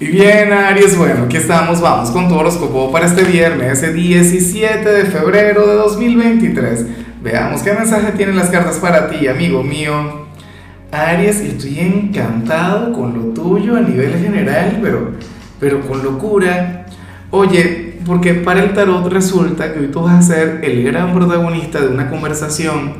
Y bien, Aries, bueno, aquí estamos, vamos con tu horóscopo para este viernes, ese 17 de febrero de 2023. Veamos qué mensaje tienen las cartas para ti, amigo mío. Aries, estoy encantado con lo tuyo a nivel general, pero, pero con locura. Oye, porque para el tarot resulta que hoy tú vas a ser el gran protagonista de una conversación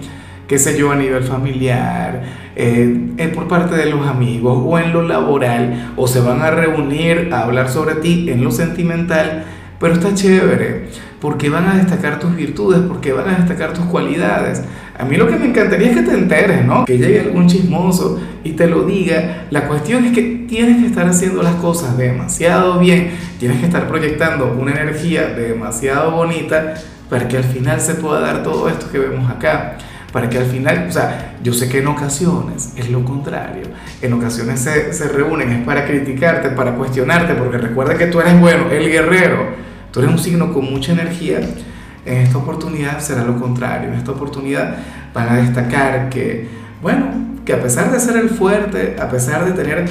qué sé yo, a nivel familiar, eh, eh, por parte de los amigos o en lo laboral, o se van a reunir a hablar sobre ti en lo sentimental, pero está chévere, porque van a destacar tus virtudes, porque van a destacar tus cualidades. A mí lo que me encantaría es que te enteres, ¿no? Que llegue algún chismoso y te lo diga. La cuestión es que tienes que estar haciendo las cosas demasiado bien, tienes que estar proyectando una energía demasiado bonita para que al final se pueda dar todo esto que vemos acá para que al final, o sea, yo sé que en ocasiones es lo contrario, en ocasiones se, se reúnen es para criticarte, para cuestionarte, porque recuerda que tú eres bueno, el guerrero, tú eres un signo con mucha energía, en esta oportunidad será lo contrario, en esta oportunidad van a destacar que, bueno, que a pesar de ser el fuerte, a pesar de tener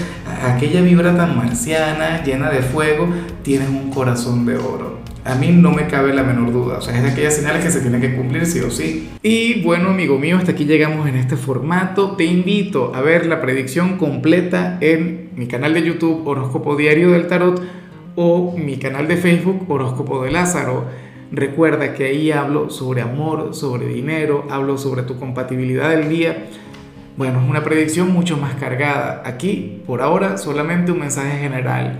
aquella vibra tan marciana, llena de fuego, tienes un corazón de oro a mí no me cabe la menor duda. O sea, es de aquellas señales que se tienen que cumplir sí o sí. Y bueno, amigo mío, hasta aquí llegamos en este formato. Te invito a ver la predicción completa en mi canal de YouTube Horóscopo Diario del Tarot o mi canal de Facebook Horóscopo de Lázaro. Recuerda que ahí hablo sobre amor, sobre dinero, hablo sobre tu compatibilidad del día. Bueno, es una predicción mucho más cargada. Aquí, por ahora, solamente un mensaje general